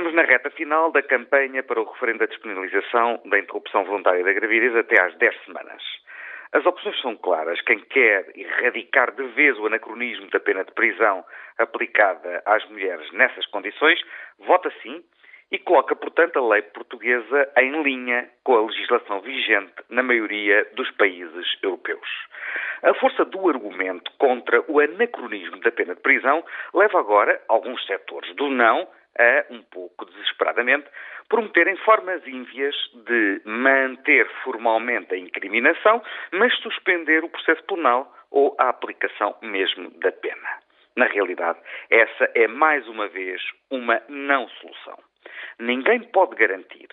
Estamos na reta final da campanha para o referendo da disponibilização da interrupção voluntária da gravidez até às 10 semanas. As opções são claras. Quem quer erradicar de vez o anacronismo da pena de prisão aplicada às mulheres nessas condições, vota sim e coloca, portanto, a lei portuguesa em linha com a legislação vigente na maioria dos países europeus. A força do argumento contra o anacronismo da pena de prisão leva agora alguns setores do não a, um pouco desesperadamente, prometerem formas ínvias de manter formalmente a incriminação, mas suspender o processo penal ou a aplicação mesmo da pena. Na realidade, essa é mais uma vez uma não solução. Ninguém pode garantir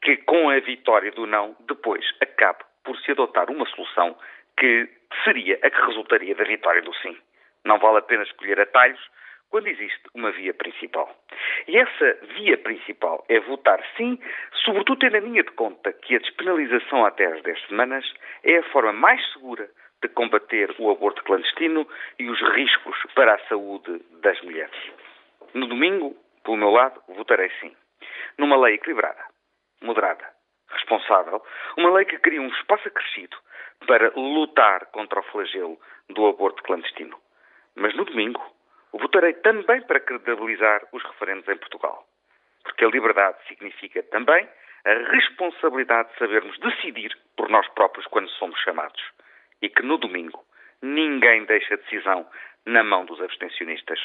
que com a vitória do não, depois acabe por se adotar uma solução que seria a que resultaria da vitória do sim. Não vale a pena escolher atalhos quando existe uma via principal. E essa via principal é votar sim, sobretudo tendo em linha de conta que a despenalização até às 10 semanas é a forma mais segura de combater o aborto clandestino e os riscos para a saúde das mulheres. No domingo, pelo meu lado, votarei sim. Numa lei equilibrada, moderada, responsável, uma lei que cria um espaço acrescido para lutar contra o flagelo do aborto clandestino. Mas no domingo, votarei também para credibilizar os referendos em Portugal. Porque a liberdade significa também a responsabilidade de sabermos decidir por nós próprios quando somos chamados. E que no domingo ninguém deixa a decisão na mão dos abstencionistas.